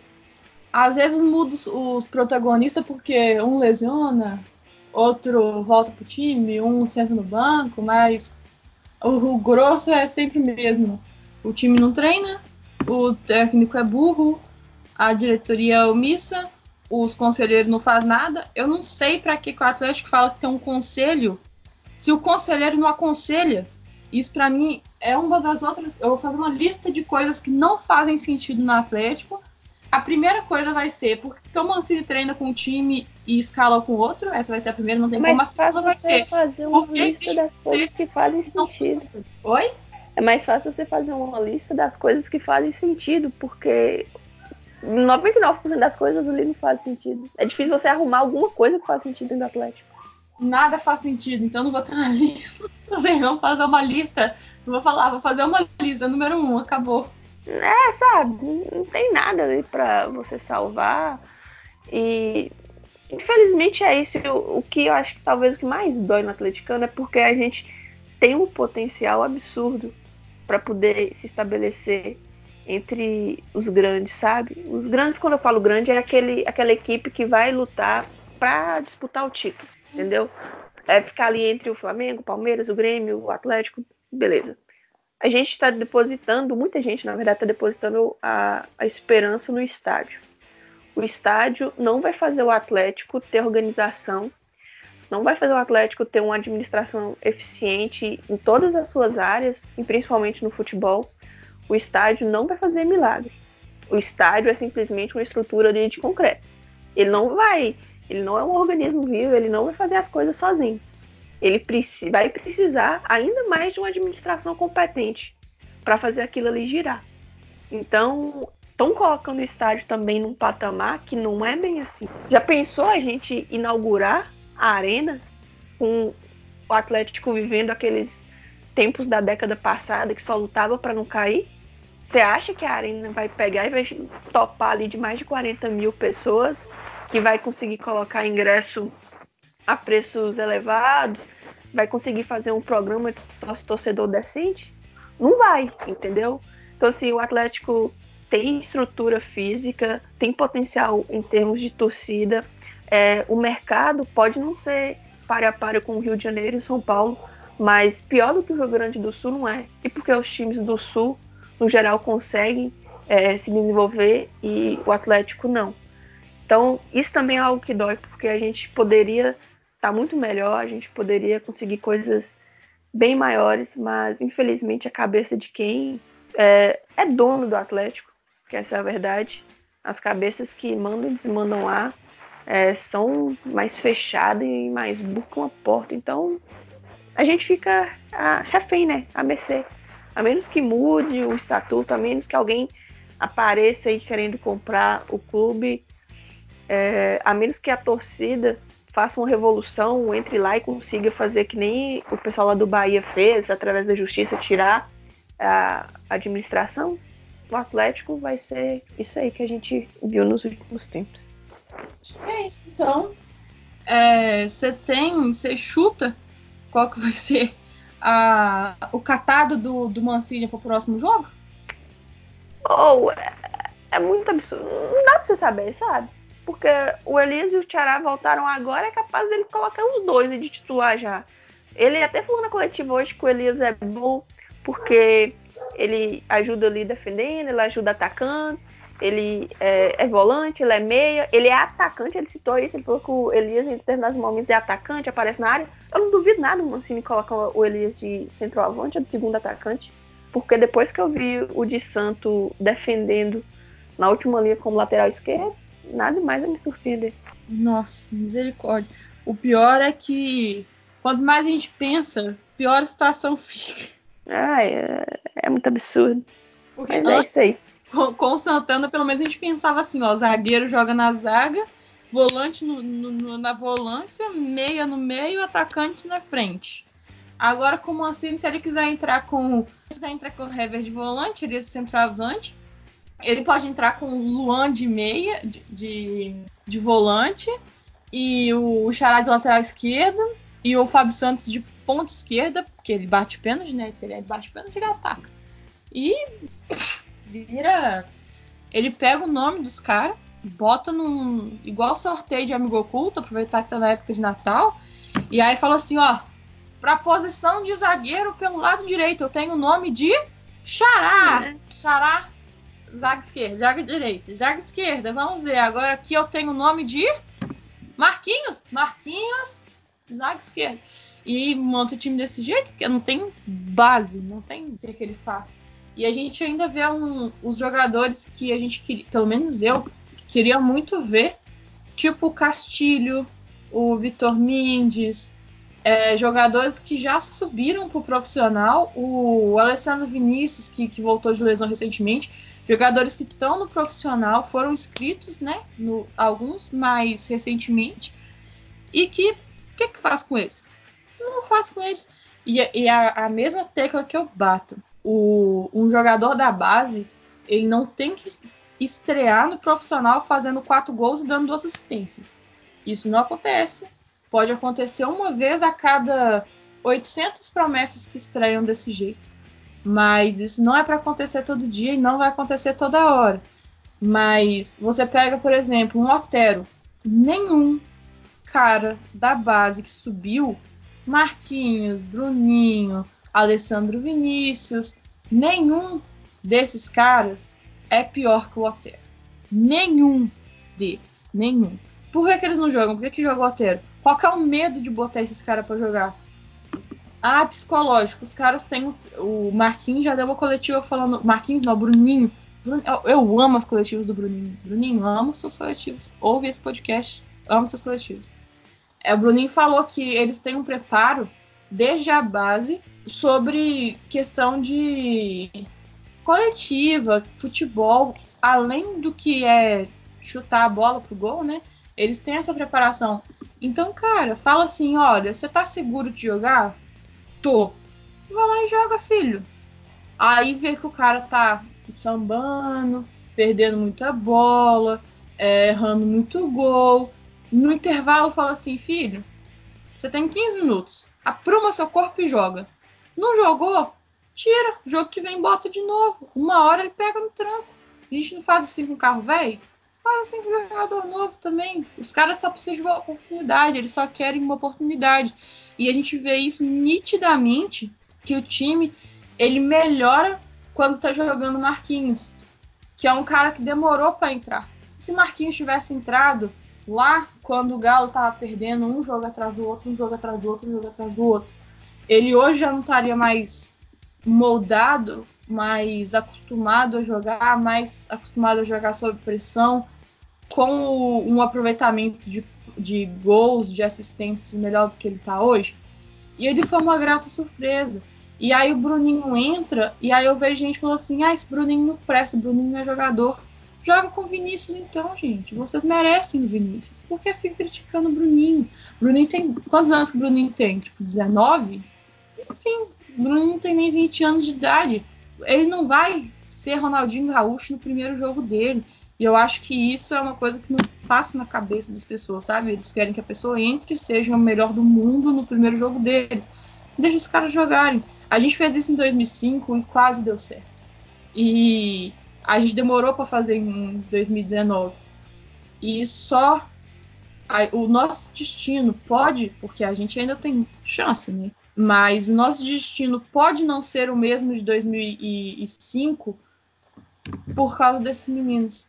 às vezes muda os protagonistas porque um lesiona, outro volta pro time, um senta no banco, mas o, o grosso é sempre o mesmo. O time não treina, o técnico é burro, a diretoria é omissa, os conselheiros não fazem nada. Eu não sei para que o Atlético fala que tem um conselho se o conselheiro não aconselha. Isso para mim é uma das outras. Eu vou fazer uma lista de coisas que não fazem sentido no Atlético. A primeira coisa vai ser porque o Mancini treina com um time e escala com outro. Essa vai ser a primeira, não tem
é
como. A segunda vai ser
fazer uma lista das coisas que fazem sentido.
Oi?
É mais fácil você fazer uma lista das coisas que fazem sentido, porque 99% das coisas ali não faz sentido. É difícil você arrumar alguma coisa que faz sentido no Atlético
nada faz sentido, então não vou ter uma <laughs> lista. Vamos fazer uma lista. Não vou falar, vou fazer uma lista, número um, acabou.
É, sabe, não tem nada ali pra você salvar. E infelizmente é isso. O, o que eu acho que talvez o que mais dói no atleticano é porque a gente tem um potencial absurdo para poder se estabelecer entre os grandes, sabe? Os grandes, quando eu falo grande, é aquele, aquela equipe que vai lutar para disputar o título. entendeu? É ficar ali entre o Flamengo, o Palmeiras, o Grêmio, o Atlético, beleza. A gente está depositando, muita gente, na verdade, está depositando a, a esperança no estádio. O estádio não vai fazer o Atlético ter organização, não vai fazer o Atlético ter uma administração eficiente em todas as suas áreas, e principalmente no futebol. O estádio não vai fazer milagre. O estádio é simplesmente uma estrutura de concreto. Ele não vai, ele não é um organismo vivo, ele não vai fazer as coisas sozinho. Ele vai precisar ainda mais de uma administração competente para fazer aquilo ali girar. Então, estão colocando o estádio também num patamar que não é bem assim. Já pensou a gente inaugurar a arena com o Atlético vivendo aqueles tempos da década passada que só lutava para não cair? Você acha que a Arena vai pegar e vai topar ali de mais de 40 mil pessoas, que vai conseguir colocar ingresso a preços elevados, vai conseguir fazer um programa de sócio torcedor decente? Não vai, entendeu? Então, assim, o Atlético tem estrutura física, tem potencial em termos de torcida. É, o mercado pode não ser pare a pare com o Rio de Janeiro e São Paulo, mas pior do que o Rio Grande do Sul não é. E porque os times do Sul no geral, conseguem é, se desenvolver e o Atlético não. Então, isso também é algo que dói, porque a gente poderia estar tá muito melhor, a gente poderia conseguir coisas bem maiores, mas infelizmente a cabeça de quem é, é dono do Atlético, que essa é a verdade, as cabeças que mandam e desmandam lá é, são mais fechadas e mais burcam a porta. Então, a gente fica a, refém, né? A mercê. A menos que mude o estatuto, a menos que alguém apareça aí querendo comprar o clube, é, a menos que a torcida faça uma revolução, entre lá e consiga fazer que nem o pessoal lá do Bahia fez, através da justiça, tirar a administração, o Atlético vai ser isso aí que a gente viu nos últimos tempos.
É isso, então. É, você é, tem, você chuta qual que vai <laughs> ser a, o catado do, do Mancini pro próximo jogo?
Ou oh, é, é, muito absurdo. Não dá pra você saber, sabe? Porque o Elias e o Tiará voltaram agora, é capaz dele colocar os dois de titular já. Ele até falou na coletiva hoje que o Elias é bom porque ele ajuda ali defendendo, ele ajuda atacando, ele é, é, volante, ele é meia, ele é atacante, ele citou isso, ele falou que o Elias em determinados momentos é atacante, aparece na área. Eu não duvido nada o Mancini colocar o Elias de centroavante ou de segundo atacante, porque depois que eu vi o de Santo defendendo na última linha como lateral esquerdo, nada mais a me surpreender.
Nossa, misericórdia. O pior é que quanto mais a gente pensa, pior a situação <laughs> fica.
Ah, é, é muito absurdo. Porque Mas é isso aí
com, o Santana, pelo menos a gente pensava assim, ó, zagueiro joga na zaga, volante no, no, na volância, meia no meio, atacante na frente. Agora, como assim, se ele quiser entrar com. Se quiser entrar com o Hever de volante, ele é centroavante. Ele pode entrar com o Luan de meia, de, de, de volante, e o, Xará de lateral esquerdo, e o Fábio Santos de ponta esquerda, porque ele bate pênalti, né? Se ele bate pênalti, ele ataca. E vira. Ele pega o nome dos caras, bota num. igual sorteio de amigo oculto, aproveitar que tá na época de Natal. E aí fala assim: ó, pra posição de zagueiro pelo lado direito, eu tenho o nome de Xará. É. Xará, zaga esquerda, zaga direita, zaga esquerda, vamos ver. Agora aqui eu tenho o nome de Marquinhos. Marquinhos, zaga esquerda. E monta o time desse jeito, porque não tem base, não tem o que ele faz. E a gente ainda vê um, os jogadores que a gente queria, pelo menos eu, queria muito ver, tipo o Castilho, o Vitor Mendes, é, jogadores que já subiram para o profissional, o Alessandro Vinícius, que, que voltou de lesão recentemente, jogadores que estão no profissional, foram inscritos, né? No, alguns mais recentemente, e que o que, que faz com eles? Não faz com eles. E, e a, a mesma tecla que eu bato o, um jogador da base ele não tem que estrear no profissional fazendo quatro gols e dando duas assistências. Isso não acontece. Pode acontecer uma vez a cada 800 promessas que estreiam desse jeito. Mas isso não é para acontecer todo dia e não vai acontecer toda hora. Mas você pega, por exemplo, um Otero. Nenhum, cara da base que subiu, Marquinhos, Bruninho, Alessandro Vinícius, nenhum desses caras é pior que o Otero. Nenhum deles. Nenhum. Por que, que eles não jogam? Por que, que joga o Otero? Qual que é o medo de botar esses caras para jogar? Ah, psicológico. Os caras têm. O Marquinhos já deu uma coletiva falando. Marquinhos não, Bruninho. Eu amo as coletivas do Bruninho. Bruninho, amo seus coletivos. Ouve esse podcast. Amo seus coletivos. É, o Bruninho falou que eles têm um preparo desde a base sobre questão de coletiva, futebol, além do que é chutar a bola pro gol, né? Eles têm essa preparação. Então, cara, fala assim: olha, você tá seguro de jogar? Tô. Vai lá e joga, filho. Aí vê que o cara tá sambando, perdendo muita bola, é, errando muito gol. No intervalo fala assim, filho, você tem 15 minutos. Apruma seu corpo e joga. Não jogou? Tira. Jogo que vem bota de novo. Uma hora ele pega no tranco. A gente não faz assim com carro velho? Faz assim com jogador novo também. Os caras só precisam de uma oportunidade. Eles só querem uma oportunidade. E a gente vê isso nitidamente que o time ele melhora quando tá jogando Marquinhos, que é um cara que demorou para entrar. Se Marquinhos tivesse entrado lá quando o Galo tava perdendo um jogo atrás do outro, um jogo atrás do outro, um jogo atrás do outro, ele hoje já não estaria mais moldado, mais acostumado a jogar, mais acostumado a jogar sob pressão, com um aproveitamento de, de gols, de assistências melhor do que ele está hoje. E ele foi uma grata surpresa. E aí o Bruninho entra, e aí eu vejo gente falando assim: ah, esse Bruninho não presta, Bruninho não é jogador. Joga com o Vinícius então, gente. Vocês merecem o Vinícius. Por que fica criticando o Bruninho? Bruninho tem. Quantos anos que o Bruninho tem? Tipo, 19? Enfim, o Bruninho não tem nem 20 anos de idade. Ele não vai ser Ronaldinho Gaúcho no primeiro jogo dele. E eu acho que isso é uma coisa que não passa na cabeça das pessoas, sabe? Eles querem que a pessoa entre e seja o melhor do mundo no primeiro jogo dele. Deixa os caras jogarem. A gente fez isso em 2005 e quase deu certo. E a gente demorou para fazer em 2019. E só a, o nosso destino pode, porque a gente ainda tem chance, né? Mas o nosso destino pode não ser o mesmo de 2005 por causa desses meninos.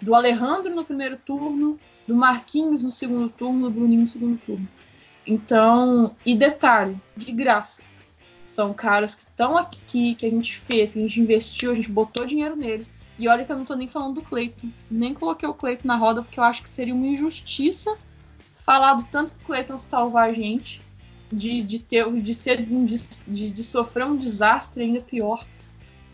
Do Alejandro no primeiro turno, do Marquinhos no segundo turno, do Bruninho no segundo turno. Então, e detalhe, de graça. São caras que estão aqui, que a gente fez, que a gente investiu, a gente botou dinheiro neles. E olha que eu não tô nem falando do Cleiton. Nem coloquei o Cleiton na roda porque eu acho que seria uma injustiça falar do tanto que o Cleiton salvar a gente. De, de, ter, de, ser, de, de sofrer um desastre ainda pior.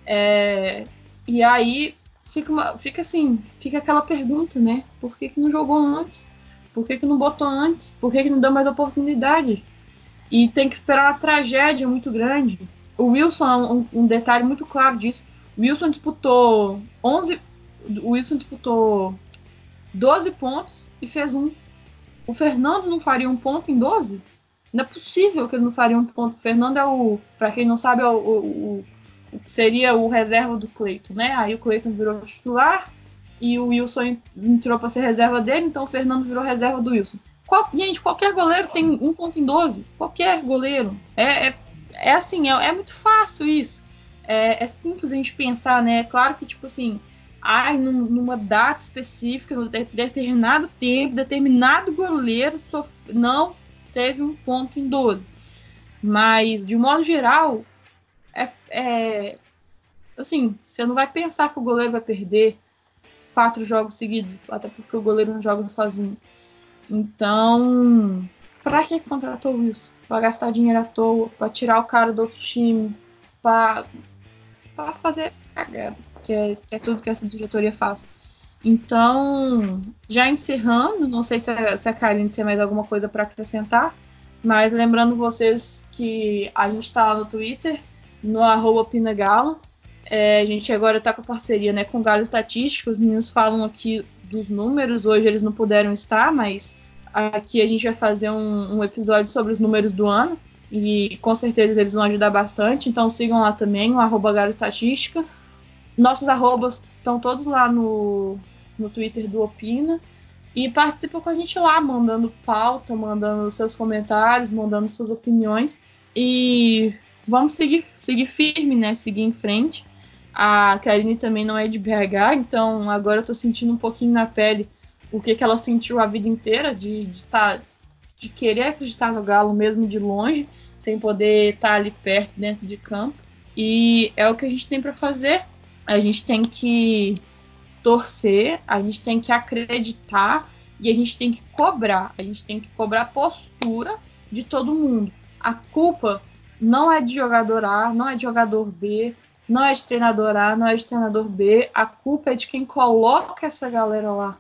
É, e aí fica, uma, fica assim, fica aquela pergunta, né? Por que, que não jogou antes? Por que, que não botou antes? Por que, que não deu mais oportunidade? E tem que esperar uma tragédia muito grande. O Wilson é um, um detalhe muito claro disso. Wilson disputou 11, o Wilson disputou 12 pontos e fez um. O Fernando não faria um ponto em 12? Não é possível que ele não faria um ponto. O Fernando é o, para quem não sabe, é o, o, o seria o reserva do Cleiton, né? Aí o Cleiton virou titular e o Wilson entrou para ser reserva dele, então o Fernando virou reserva do Wilson. Qual, gente, qualquer goleiro tem um ponto em 12. Qualquer goleiro. É, é, é assim, é, é, muito fácil isso. É, é, simples a gente pensar, né? É claro que, tipo assim, ai, num, numa data específica, num determinado tempo, determinado goleiro não teve um ponto em 12. Mas, de modo geral, é, é, assim, você não vai pensar que o goleiro vai perder quatro jogos seguidos, até porque o goleiro não joga sozinho. Então, pra que contratou o Wilson? Pra gastar dinheiro à toa, pra tirar o cara do outro time, pra fazer cagada, que é, que é tudo que essa diretoria faz. Então, já encerrando, não sei se a, se a Karine tem mais alguma coisa para acrescentar, mas lembrando vocês que a gente está lá no Twitter, no arroba Pinagalo. É, a gente agora está com a parceria né, com o Galo Estatístico. Os meninos falam aqui dos números. Hoje eles não puderam estar, mas aqui a gente vai fazer um, um, episódio sobre os números do ano. E com certeza eles vão ajudar bastante. Então sigam lá também, o arroba Estatística. Nossos arrobas estão todos lá no, no Twitter do Opina. E participa com a gente lá, mandando pauta, mandando seus comentários, mandando suas opiniões. E vamos seguir, seguir firme, né? Seguir em frente. A Karine também não é de BH, então agora eu tô sentindo um pouquinho na pele o que, que ela sentiu a vida inteira de, de, tá, de querer acreditar no Galo mesmo de longe, sem poder estar tá ali perto, dentro de campo. E é o que a gente tem para fazer. A gente tem que torcer, a gente tem que acreditar e a gente tem que cobrar. A gente tem que cobrar postura de todo mundo. A culpa não é de jogador A, não é de jogador B, não é de treinador A, não é de treinador B. A culpa é de quem coloca essa galera lá.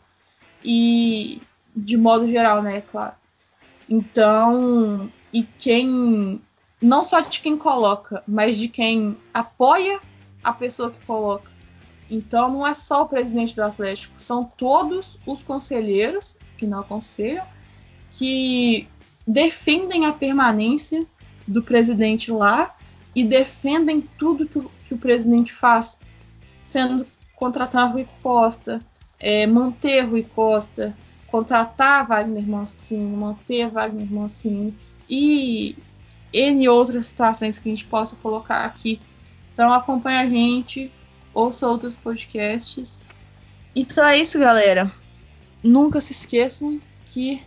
E de modo geral, né, claro. Então, e quem não só de quem coloca, mas de quem apoia a pessoa que coloca. Então não é só o presidente do Atlético, são todos os conselheiros que não aconselham que defendem a permanência do presidente lá e defendem tudo que o, que o presidente faz, sendo contratar Rui Costa, é, manter Rui Costa, contratar Wagner Mancini, manter Wagner Mancini e N outras situações que a gente possa colocar aqui. Então acompanhe a gente, ouça outros podcasts. Então é isso, galera. Nunca se esqueçam que,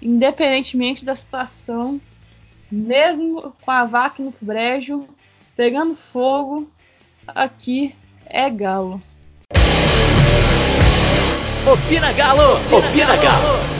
independentemente da situação, mesmo com a vaca no brejo, pegando fogo, aqui é galo.
Opina Galo! Opina Galo!